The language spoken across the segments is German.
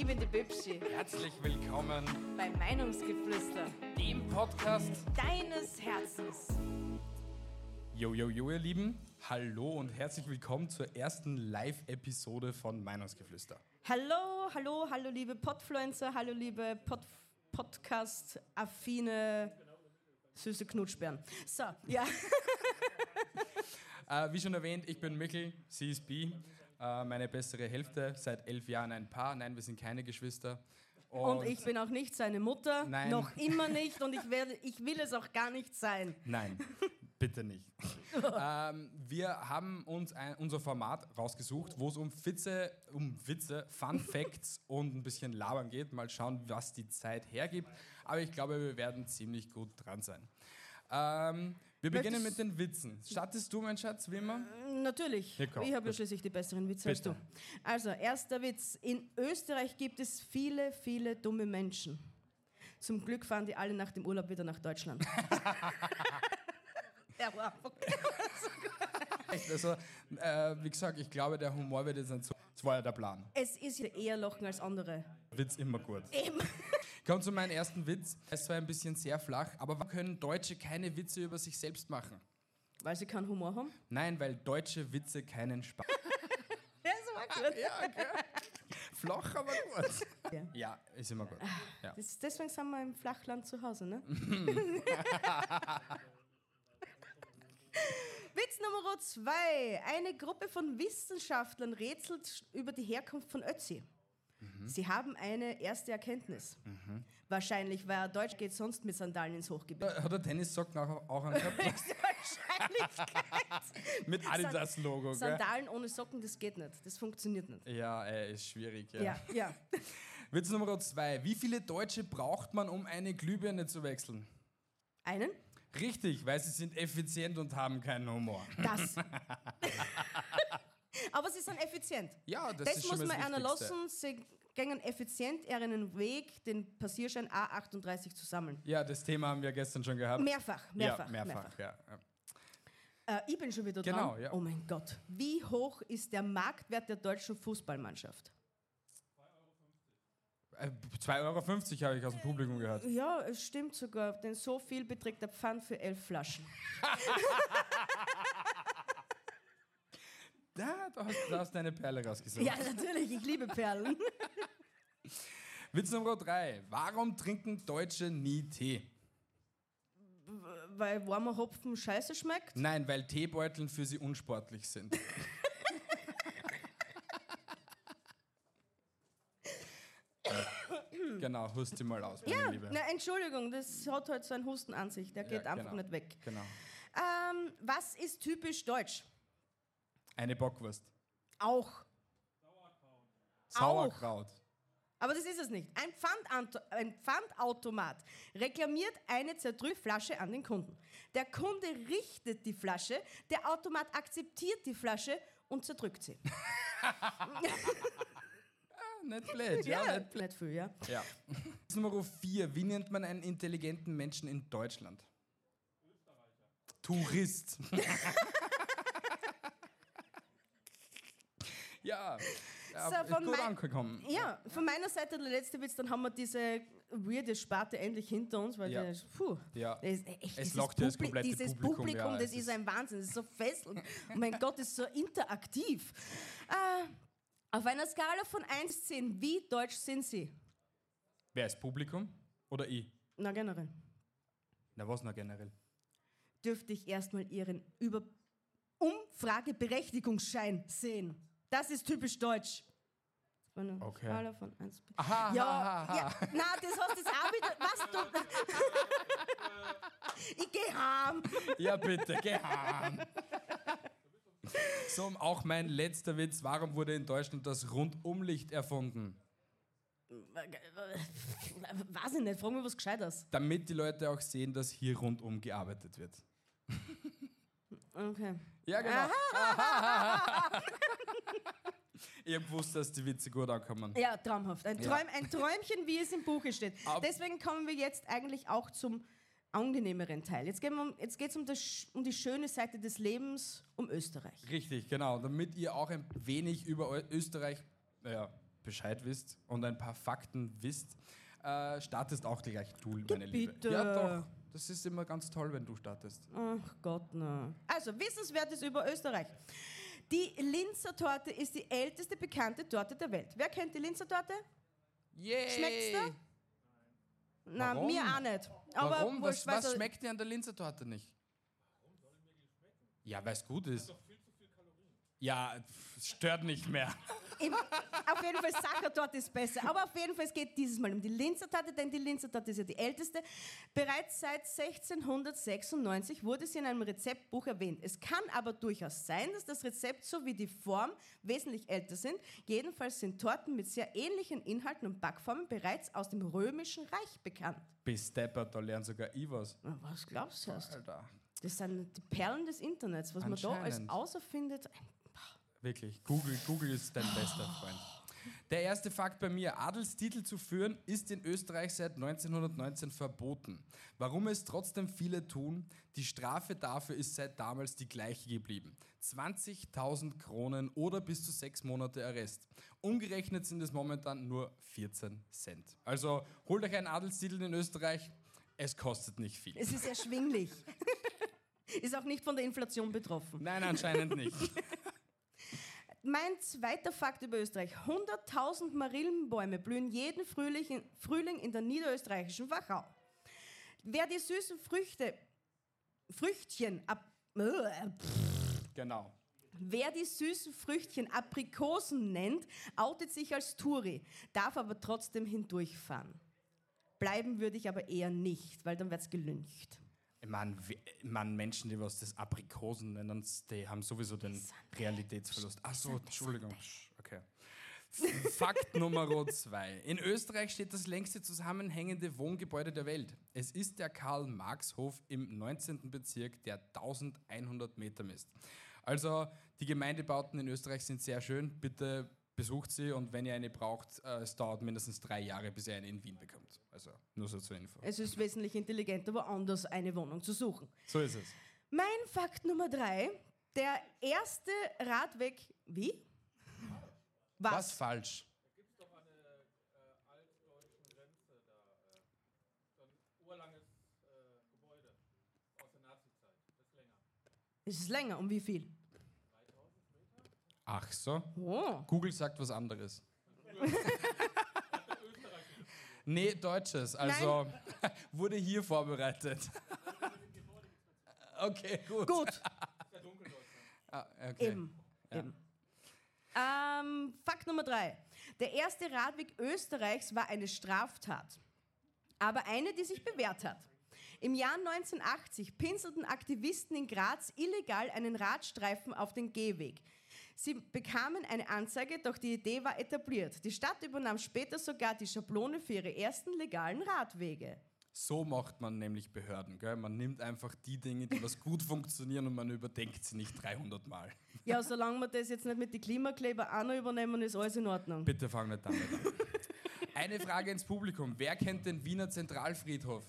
ich bin die Bibschi Herzlich willkommen beim Meinungsgeflüster dem Podcast. deines Herzens. Jo, jo, jo, ihr Lieben. Hallo und herzlich willkommen zur ersten Live-Episode von Meinungsgeflüster. Hallo, hallo, hallo liebe Podfluencer, hallo liebe Pod Podcast-affine süße Knutschbären. So, ja. Äh, wie schon erwähnt, ich bin sie ist Bi, äh, meine bessere Hälfte, seit elf Jahren ein Paar. Nein, wir sind keine Geschwister. Und ich bin auch nicht seine Mutter, Nein. noch immer nicht und ich, werde, ich will es auch gar nicht sein. Nein, bitte nicht. ähm, wir haben uns ein, unser Format rausgesucht, wo es um Witze, um Witze, Fun Facts und ein bisschen Labern geht. Mal schauen, was die Zeit hergibt. Aber ich glaube, wir werden ziemlich gut dran sein. Ähm, wir beginnen mit den Witzen. Startest du, mein Schatz, wie immer? Natürlich. Ja, komm, ich habe ja schließlich die besseren Witze als du. Bitte. Also, erster Witz. In Österreich gibt es viele, viele dumme Menschen. Zum Glück fahren die alle nach dem Urlaub wieder nach Deutschland. Der war Echt, Also, äh, wie gesagt, ich glaube, der Humor wird jetzt nicht so. Das war ja der Plan. es ist eher Lachen als andere. Witz immer gut. Eben. Kommt zu meinem ersten Witz. Ist zwar ein bisschen sehr flach, aber warum können Deutsche keine Witze über sich selbst machen? Weil sie keinen Humor haben. Nein, weil deutsche Witze keinen Spaß. Ja, so war gut. ja, okay. Flach, aber gut. Ja. Ja, ist immer gut. Ja. Das, deswegen sind wir im Flachland zu Hause, ne? Witz Nummer zwei. Eine Gruppe von Wissenschaftlern rätselt über die Herkunft von Ötzi. Sie haben eine erste Erkenntnis. Wahrscheinlich, weil er Deutsch geht, sonst mit Sandalen ins Hochgebirge. Hat der Tennissocken auch, auch gehabt? Wahrscheinlichkeit. Mit Adidas-Logo, gell? Sandalen ohne Socken, das geht nicht. Das funktioniert nicht. Ja, ey, ist schwierig, ja. Ja, ja. Witz Nummer zwei. Wie viele Deutsche braucht man, um eine Glühbirne zu wechseln? Einen? Richtig, weil sie sind effizient und haben keinen Humor. Das. Aber sie sind effizient. Ja, das, Das, ist schon muss man das einer Wichtigste. lassen. Sie gehen effizient ihren Weg, den Passierschein A38 zu sammeln. Ja, das Thema haben wir gestern schon gehabt. Mehrfach, mehrfach, ja, mehrfach. mehrfach, Ja, ja. Äh, ich bin schon wieder Genau, dran. ja. Oh mein Gott. Wie hoch ist der Marktwert der deutschen Fußballmannschaft? Äh, 2,50 Euro habe ich aus dem Publikum gehört. Ja, es stimmt sogar, denn so viel beträgt der Pfand für elf Flaschen. Da, da hast du hast deine Perle rausgesucht. Ja, natürlich, ich liebe Perlen. Witz Nummer drei. Warum trinken Deutsche nie Tee? Weil warmer Hopfen scheiße schmeckt. Nein, weil Teebeuteln für sie unsportlich sind. genau, hust sie mal aus, meine Ja, Liebe. na, Entschuldigung, das hat halt so einen Husten an sich, der geht Ja, einfach genau. nicht weg. Genau. Ähm, was ist typisch deutsch? Eine Bockwurst. Auch. Sauerkraut. Aber das ist es nicht. Ein, Pfandauto ein Pfandautomat reklamiert eine zerdrückte Flasche an den Kunden. Der Kunde richtet die Flasche, der Automat akzeptiert die Flasche und zerdrückt sie. Nicht blöd, ja, nicht blöd. nicht viel, ja. Ja. Nummer vier. Wie nennt man einen intelligenten Menschen in Deutschland? Tourist. ja, ja So, von gut angekommen. Ja, von meiner Seite der letzte Witz, dann haben wir diese weirde Sparte endlich hinter uns, weil Ja. das, puh, Ja. das ist echt, dieses lockt ja das Publi- komplette dieses Publikum, Publikum, ja, das es ist ist- ein Wahnsinn, das ist so fesselnd. oh mein Gott, das ist so interaktiv. Äh, auf einer Skala von 1 bis 10, wie deutsch sind Sie? Wer ist Publikum? Oder ich? Na generell. Na, was noch generell? Dürfte ich erstmal Ihren Über Umfrageberechtigungsschein sehen. Das ist typisch deutsch. Einer Okay. Skala von 1 bis Aha, Ja, aha, aha. ja, na, das hast du auch wieder. Was du. ich geh heim. Ja, bitte, geh heim. So, auch mein letzter Witz. Warum wurde in Deutschland das Rundumlicht erfunden? weiß ich nicht, frag mir was Gescheites. Damit die Leute auch sehen, dass hier rundum gearbeitet wird. Okay. Ja, genau. ich hab gewusst, dass die Witze gut ankommen. Ja, traumhaft. Ein, Ja. Träum, ein Träumchen, wie es im Buche steht. Ab- Deswegen kommen wir jetzt eigentlich auch zum angenehmeren Teil. Jetzt geht es um, jetzt geht's um, das um die schöne Seite des Lebens, um Österreich. Richtig, genau. Damit ihr auch ein wenig über Österreich naja, Bescheid wisst und ein paar Fakten wisst, äh, startest auch gleich du, meine Liebe. bitte. Ja, doch. Das ist immer ganz toll, wenn du startest. Ach Gott, na. Also, Wissenswertes über Österreich. Die Linzer Torte ist die älteste bekannte Torte der Welt. Wer kennt die Linzer Torte? Yay! Schmeckt's da? Na, Warum? mir auch nicht. Aber Warum? Was, wurscht, was schmeckt dir an der Linzertorte nicht? Ja, weil es gut ist. Ja, es stört nicht mehr. Im, auf jeden Fall Sachertorte ist besser. Aber auf jeden Fall, es geht dieses Mal um die Linzer Torte, denn die Linzer Torte ist ja die älteste. Bereits seit 1696 wurde sie in einem Rezeptbuch erwähnt. Es kann aber durchaus sein, dass das Rezept sowie die Form wesentlich älter sind. Jedenfalls sind Torten mit sehr ähnlichen Inhalten und Backformen bereits aus dem Römischen Reich bekannt. Bis deppert, da lernt sogar ich was. Na, Was glaubst du? Alter. Das sind die Perlen des Internets, was man da Anscheinend. außerfindet. Wirklich, Google, Google ist dein bester Freund. Der erste Fakt bei mir, Adelstitel zu führen, ist in Österreich seit 1919 verboten. Warum es trotzdem viele tun, die Strafe dafür ist seit damals die gleiche geblieben. 20.000 Kronen oder bis zu sechs Monate Arrest. Umgerechnet sind es momentan nur 14 Cent. Also holt euch einen Adelstitel in Österreich, es kostet nicht viel. Es ist erschwinglich. ist auch nicht von der Inflation betroffen. Nein, anscheinend nicht. Mein zweiter Fakt über Österreich. 100.000 Marillenbäume blühen jeden Frühling in, Frühling in der niederösterreichischen Wachau. Wer die süßen Früchte, Früchtchen, ab, Genau. wer die süßen Früchtchen Aprikosen nennt, outet sich als Turi, darf aber trotzdem hindurchfahren. Bleiben würde ich aber eher nicht, weil dann wird's gelüncht. Ich meine, man, Menschen, die was das Aprikosen nennen, die haben sowieso den Realitätsverlust. Ach so, Entschuldigung. Okay. Fakt Nummer zwei. In Österreich steht das längste zusammenhängende Wohngebäude der Welt. Es ist der Karl-Marx-Hof im 19. Bezirk, der 1100 Meter misst. Also, die Gemeindebauten in Österreich sind sehr schön. Bitte besucht sie und wenn ihr eine braucht, äh, es dauert mindestens drei Jahre, bis ihr eine in Wien bekommt. Also, nur so zur Info. Es ist wesentlich intelligenter, woanders eine Wohnung zu suchen. So ist es. Mein Fakt Nummer drei. Der erste Radweg. Wie? Was? Was falsch? Es ist länger. Um wie viel? Ach so. Oh. Google sagt was anderes. nee, Deutsches. Also wurde hier vorbereitet. okay, gut. Gut, Ah, okay. eben. eben. Ähm, Fakt Nummer drei. Der erste Radweg Österreichs war eine Straftat. Aber eine, die sich bewährt hat. Im Jahr 1980 pinselten Aktivisten in Graz illegal einen Radstreifen auf den Gehweg. Sie bekamen eine Anzeige, doch die Idee war etabliert. Die Stadt übernahm später sogar die Schablone für ihre ersten legalen Radwege. So macht man nämlich Behörden. Gell? Man nimmt einfach die Dinge, die was gut funktionieren und man überdenkt sie nicht 300 Mal. Ja, solange wir das jetzt nicht mit den Klimakleber auch noch übernehmen, ist alles in Ordnung. Bitte fang nicht damit an. Eine Frage ins Publikum. Wer kennt den Wiener Zentralfriedhof?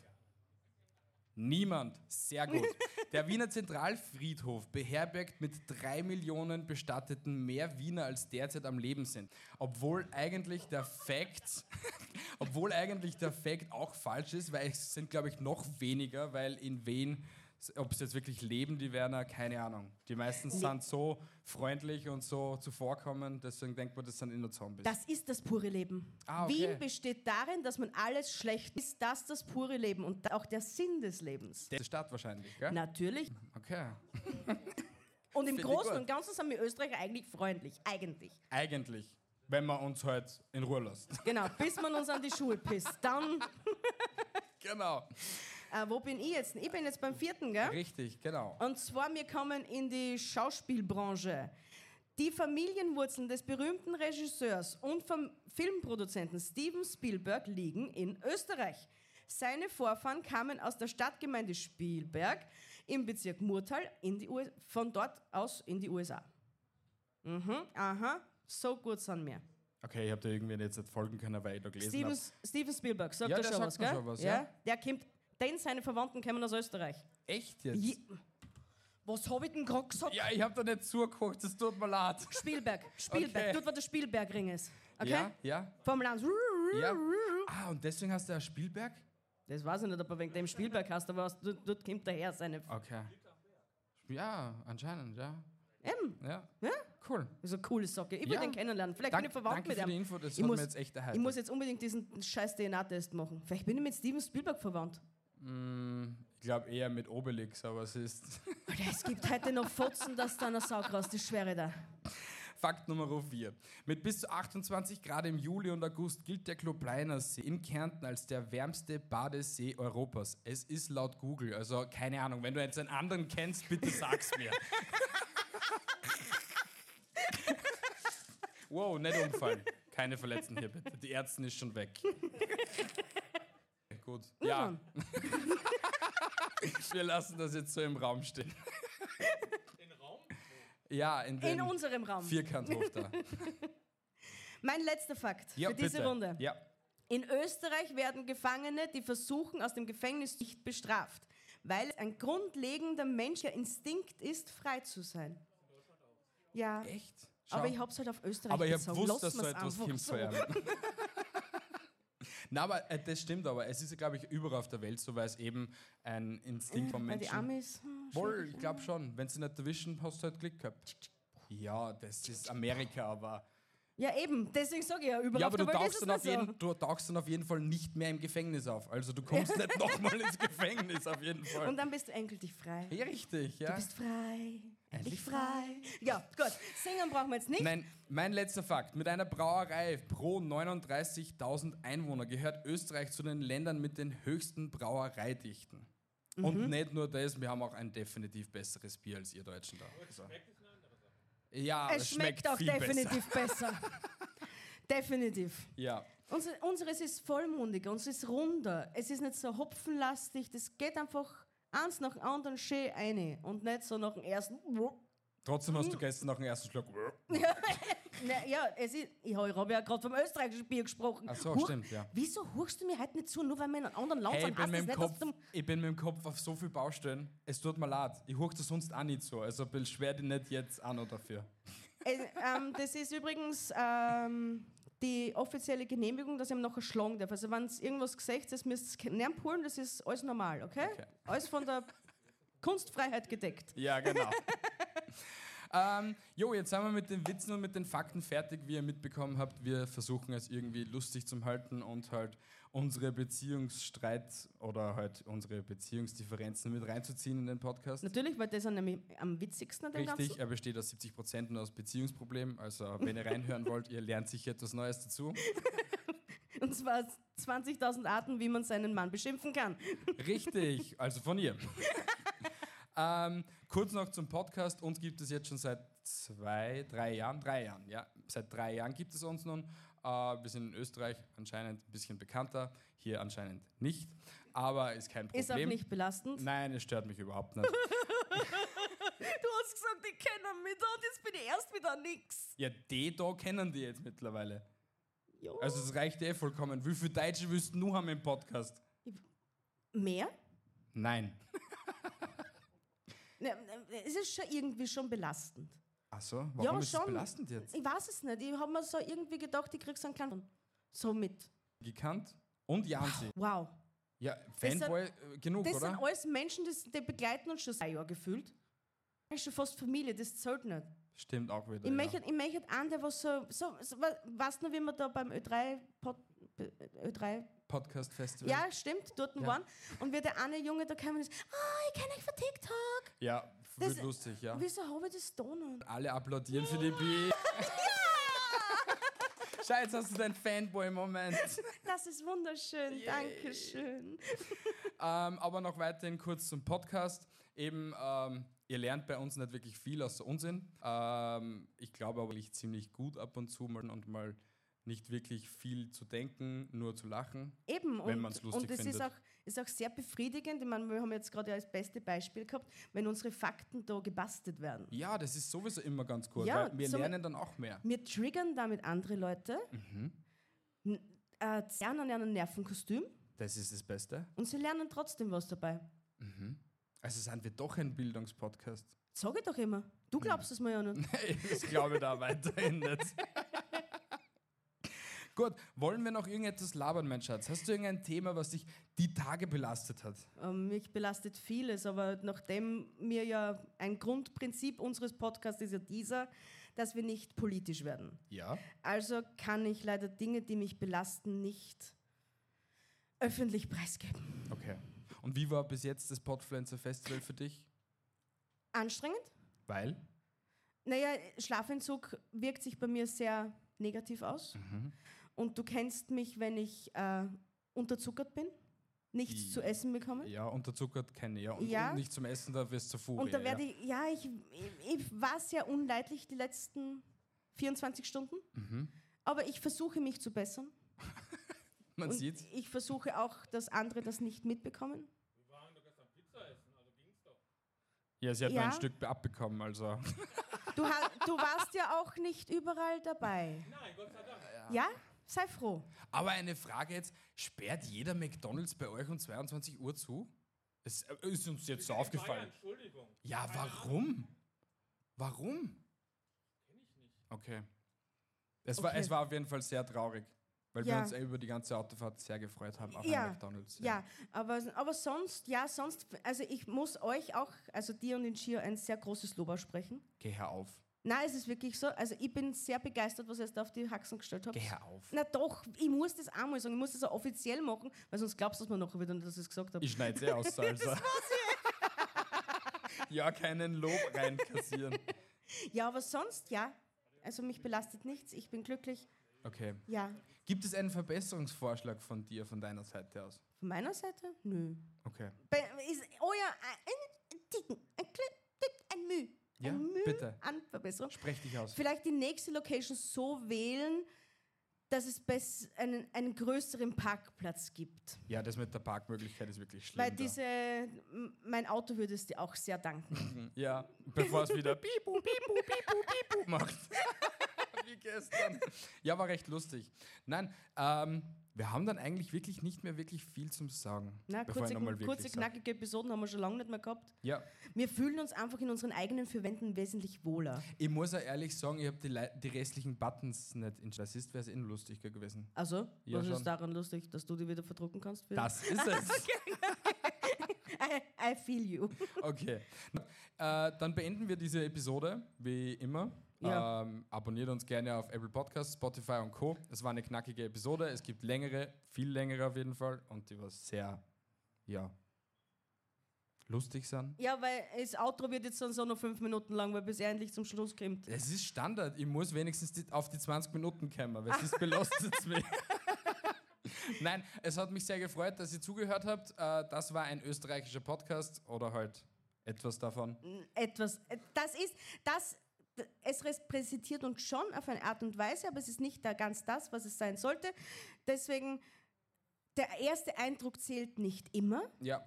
Niemand. Sehr gut. Der Wiener Zentralfriedhof beherbergt mit drei Millionen Bestatteten mehr Wiener als derzeit am Leben sind. Obwohl eigentlich der Fakt, obwohl eigentlich der Fakt auch falsch ist, weil es sind, glaube ich, noch weniger, weil in Wien, ob sie jetzt wirklich leben, die Werner, keine Ahnung. Die meisten sind so freundlich und so zuvorkommend, deswegen denkt man, das sind immer Zombies. Das ist das pure Leben. Ah, okay. Wien besteht darin, dass man alles schlecht ist. Das das pure Leben und auch der Sinn des Lebens. Der Stadt wahrscheinlich, gell? Natürlich. Okay. Und im Finde ich Großen und Ganzen sind wir Österreicher eigentlich freundlich. Eigentlich. Eigentlich, wenn man uns halt in Ruhe lässt. Genau, bis man uns an die Schuhe pisst. Dann, genau. Äh, wo bin ich jetzt? Ich bin jetzt beim vierten, gell? Richtig, genau. Und zwar, wir kommen in die Schauspielbranche. Die Familienwurzeln des berühmten Regisseurs und vom Filmproduzenten Steven Spielberg liegen in Österreich. Seine Vorfahren kamen aus der Stadtgemeinde Spielberg im Bezirk Murtal in die U von dort aus in die USA. Mhm, aha, so gut sind wir. Okay, ich habe da irgendwie jetzt nicht folgen können, weil ich da gelesen Steven, habe. Steven Spielberg, sagt Ja, er der schon was, gell? schon was, ja. Der kommt, denn seine Verwandten kommen aus Österreich. Echt jetzt? Je, was habe ich denn gerade gesagt? Ja, ich habe da nicht zugeguckt, das tut mir leid. Spielberg, Spielberg, Okay. dort wo der Spielbergring ist. Okay? Ja, ja, Vom Land. ja. Ah, und deswegen hast du ja Spielberg? Das weiß ich nicht, ob er wegen dem Spielberg hast, aber was, dort, dort kommt daher seine. Okay. Ja, anscheinend, ja. Eben, Ja, ja? cool. Das ist eine coole Socke. Ich will Ja. den kennenlernen. Vielleicht Dank, bin ich verwandt danke mit für ihm. die Info, das ich hat muss, mir jetzt echt erhalten. ich muss jetzt unbedingt diesen scheiß DNA-Test machen. Vielleicht bin ich mit Steven Spielberg verwandt. Mm, ich glaube eher mit Obelix, aber es ist... Alter, es gibt heute noch Fotzen, dass da einer Sau raus. Das schwere da. Fakt Nummer 4. Mit bis zu 28 Grad im Juli und August gilt der Klobleiner See in Kärnten als der wärmste Badesee Europas. Es ist laut Google, also keine Ahnung. Wenn du jetzt einen anderen kennst, bitte sag's mir. wow, nicht umfallen. Keine Verletzten hier bitte. Die Ärztin ist schon weg. Gut. Ja. Wir lassen das jetzt so im Raum stehen. Ja, in, den In unserem Raum. Vierkanthof da. Mein letzter Fakt Ja, für diese bitte. Runde. Ja. In Österreich werden Gefangene, die versuchen, aus dem Gefängnis nicht bestraft, weil es ein grundlegender menschlicher Instinkt ist, frei zu sein. Ja, Echt? Schau. aber ich hab's halt auf Österreich Aber ich habe gesagt. gewusst, dass so etwas kommt so. von. Na, aber äh, das stimmt aber. Es ist, glaube ich, überall auf der Welt so, weil es eben ein Instinkt vom Weil die Menschen Amis... hm, Wohl, ich glaube schon. Wenn sie nicht erwischen, hast du halt Glück gehabt. Ja, das ist Amerika, aber. Ja, eben. Deswegen sage ich ja, überall Ja, auf aber der du Welt tauchst, dann auf so. jeden, du tauchst dann auf jeden Fall nicht mehr im Gefängnis auf. Also du kommst nicht nochmal ins Gefängnis, auf jeden Fall. Und dann bist du endgültig frei. ja, richtig, ja. Du bist frei. Endlich frei. Ja, gut. Singen brauchen wir jetzt nicht. Nein, mein letzter Fakt. Mit einer Brauerei pro 39.000 Einwohner gehört Österreich zu den Ländern mit den höchsten Brauereidichten. Mhm. Und nicht nur das, wir haben auch ein definitiv besseres Bier als ihr Deutschen da. So. Ja, es schmeckt, auch viel definitiv besser. definitiv. Besser. Ja. Unser, unseres ist vollmundiger, unseres ist runder. Es ist nicht so hopfenlastig. Das geht einfach eins nach dem anderen schön rein. Und nicht so nach dem ersten. Trotzdem hast du gestern nach dem ersten Schluck. Na, ja, es ist, ich habe ja gerade vom österreichischen Bier gesprochen. Ach so, Huch, stimmt, ja. Wieso hurchst du mir heute nicht zu, nur weil wir in einem anderen Land Hey, ich sind? bin, Heißt mit dem Kopf, ich bin mit dem Kopf auf so viel Baustellen. Es tut mir leid. Ich das sonst auch nicht so. Also beschwer dich nicht jetzt an oder dafür. Äh, ähm, das ist übrigens ähm, die offizielle Genehmigung, dass ich ihm nachher schlagen darf. Also wenn es irgendwas gesagt ist, müsst ihr es holen, das ist alles normal, okay? Okay. Alles von der Kunstfreiheit gedeckt. Ja, genau. ähm, jo, jetzt sind wir mit den Witzen und mit den Fakten fertig, wie ihr mitbekommen habt. Wir versuchen es irgendwie lustig zu halten und halt unsere Beziehungsstreit oder halt unsere Beziehungsdifferenzen mit reinzuziehen in den Podcast. Natürlich, weil das ist nämlich am witzigsten an dem Richtig, Ganzen. er besteht aus 70 Prozent nur aus Beziehungsproblemen. Also, wenn ihr reinhören wollt, ihr lernt sicher etwas Neues dazu. Und zwar 20.000 Arten, wie man seinen Mann beschimpfen kann. Richtig, also von ihr. ähm, kurz noch zum Podcast. Uns gibt es jetzt schon seit zwei, drei Jahren. Drei Jahren, ja. Seit drei Jahren gibt es uns nun. Äh, wir sind in Österreich anscheinend ein bisschen bekannter, hier anscheinend nicht. Aber ist kein Problem. Ist auch nicht belastend. Nein, es stört mich überhaupt nicht. Du hast gesagt, ich kenne mich da und jetzt bin ich erst wieder nix. ja, die da kennen die jetzt mittlerweile. Ja. Also es reicht eh vollkommen. Wie viele Deutsche willst du nur haben im Podcast? Mehr? Nein. Ne, ne, Es ist schon irgendwie schon belastend. Ach so, warum ja, ist schon. belastend jetzt? Ich weiß es nicht. Ich habe mir so irgendwie gedacht, ich krieg so einen kleinen. So mit. Gekannt? Und Jansi. Wow. Ja, Fanboy äh, genug, Das oder? sind alles Menschen, das, die begleiten uns schon seit Jahr gefühlt. Das ist schon fast Familie, das zählt nicht. Stimmt auch wieder. Ich ja. möchte, ich möchte einen, der was so, so, so we- weißt du, wie wir da beim Ö3, Pod, Ö3 Podcast Festival. ja, stimmt, dort Ja. waren. Und wie der eine Junge da kam und ist, ah, ich kenne euch von TikTok. Ja, Das- wird lustig, ja. Wieso habe ich das da nicht? Alle applaudieren für die B. Scheiße, hast du deinen Fanboy-Moment. Das ist wunderschön, Dankeschön. ähm, aber noch weiterhin kurz zum Podcast. Eben, ähm, Ihr lernt bei uns nicht wirklich viel außer Unsinn. Ähm, ich glaube aber ich ziemlich gut ab und zu mal und mal nicht wirklich viel zu denken, nur zu lachen. Eben, Wenn und, man's lustig und es ist ist auch sehr befriedigend. Ich meine, wir haben jetzt gerade als beste Beispiel gehabt, wenn unsere Fakten da gebastelt werden. Ja, das ist sowieso immer ganz gut, Ja, weil wir so- lernen dann auch mehr. Wir triggern damit andere Leute, Mhm. äh, lernen an einem Nervenkostüm Das ist das Beste. und sie lernen trotzdem was dabei. Also sind wir doch ein Bildungspodcast. Sag ich doch immer. Du glaubst es mir ja nicht. das glaube ich da weiterhin nicht. Gut, wollen wir noch irgendetwas labern, mein Schatz? Hast du irgendein Thema, was dich die Tage belastet hat? Ähm, mich belastet vieles, aber nachdem mir ja ein Grundprinzip unseres Podcasts ist ja dieser, dass wir nicht politisch werden. Ja. Also kann ich leider Dinge, die mich belasten, nicht öffentlich preisgeben. Okay. Und wie war bis jetzt das Podfluencer Festival für dich? Anstrengend? Weil? Naja, Schlafentzug wirkt sich bei mir sehr negativ aus. Und du kennst mich, wenn ich äh, unterzuckert bin, nichts I- zu essen bekomme. Ja, unterzuckert kenne ich. Ja. Und, Ja. und nicht zum Essen, da wirst du zu Furie. Und da werde ja. ich, ja, ich, ich, ich war sehr unleidlich die letzten 24 Stunden. Mhm. Aber ich versuche mich zu bessern. Man und sieht. ich versuche auch, dass andere das nicht mitbekommen. Ja, sie hat Ja. nur ein Stück abbekommen, also. Du, du warst ja auch nicht überall dabei. Nein, Gott sei Dank. Ja, sei froh. Aber eine Frage jetzt: Sperrt jeder McDonalds bei euch um 22 Uhr zu? Es äh, ist uns jetzt so aufgefallen. Entschuldigung. Ja, warum? Warum? Okay. Es, war, Okay. es war auf jeden Fall sehr traurig, weil wir Ja. uns eh über die ganze Autofahrt sehr gefreut haben auf Ja, McDonalds. Ja, aber, aber sonst, ja, sonst, also ich muss euch auch, also dir und den Schier ein sehr großes Lob aussprechen. Geh her auf. Nein, es ist wirklich so. Also ich bin sehr begeistert, was ihr jetzt auf die Haxen gestellt habt. Geh auf. Na doch, ich muss das einmal sagen, ich muss das auch offiziell machen, weil sonst glaubst du es mir nachher wieder nicht, dass ich es gesagt habe. Ich schneide sie aus, also. ja, keinen Lob reinkassieren. Ja, aber sonst, ja. Also mich belastet nichts, ich bin glücklich. Okay. Ja. Gibt es einen Verbesserungsvorschlag von dir, von deiner Seite aus? Von meiner Seite? Nö. Okay. Bei, ist, oh ja, ein, ein Ticken, ein, Kle- ein Müh. Ja, ein Müh bitte. an Verbesserung. Sprech dich aus. Vielleicht die nächste Location so wählen, dass es einen, einen größeren Parkplatz gibt. Ja, das mit der Parkmöglichkeit ist wirklich schlimm. Weil diese, mein Auto würde es dir auch sehr danken. Ja, bevor es wieder pipu, pipu, pipu, pipu macht. Wie gestern. Ja, war recht lustig. Nein, ähm, wir haben dann eigentlich wirklich nicht mehr wirklich viel zum Sagen. Na, kurze, kurze knackige Episoden haben wir schon lange nicht mehr gehabt. Ja, Wir fühlen uns einfach in unseren eigenen vier Wänden wesentlich wohler. ich muss auch ehrlich sagen, ich habe die, die restlichen Buttons nicht in Das ist, wäre es eh lustiger gewesen. Also, Ja, was schon. ist daran lustig, dass du die wieder verdrucken kannst? Wieder? Das ist es. I, I feel you. Okay. Äh, dann beenden wir diese Episode, wie immer. Ja. Ähm, abonniert uns gerne auf Apple Podcasts, Spotify und Co. Es war eine knackige Episode. Es gibt längere, viel längere auf jeden Fall. Und die war sehr, ja, lustig sind. Ja, weil das Outro wird jetzt dann so noch fünf Minuten lang, weil bis er endlich zum Schluss kommt. Es ist Standard. Ich muss wenigstens auf die 20 Minuten kommen, weil sonst belastet es mich. Nein, es hat mich sehr gefreut, dass ihr zugehört habt. Äh, das war ein österreichischer Podcast oder halt etwas davon. Etwas, äh, das ist, das, es repräsentiert uns schon auf eine Art und Weise, aber es ist nicht da ganz das, was es sein sollte. Deswegen, der erste Eindruck zählt nicht immer. Ja,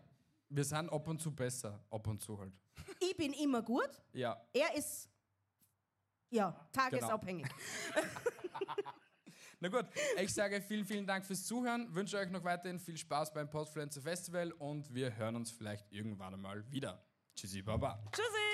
wir sind ab und zu besser. Ab und zu halt. Ich bin immer gut, Ja, er ist, ja, tagesabhängig. Na gut, ich sage vielen, vielen Dank fürs Zuhören, wünsche euch noch weiterhin viel Spaß beim Podfluencer Festival und wir hören uns vielleicht irgendwann einmal wieder. Tschüssi, Baba. Tschüssi!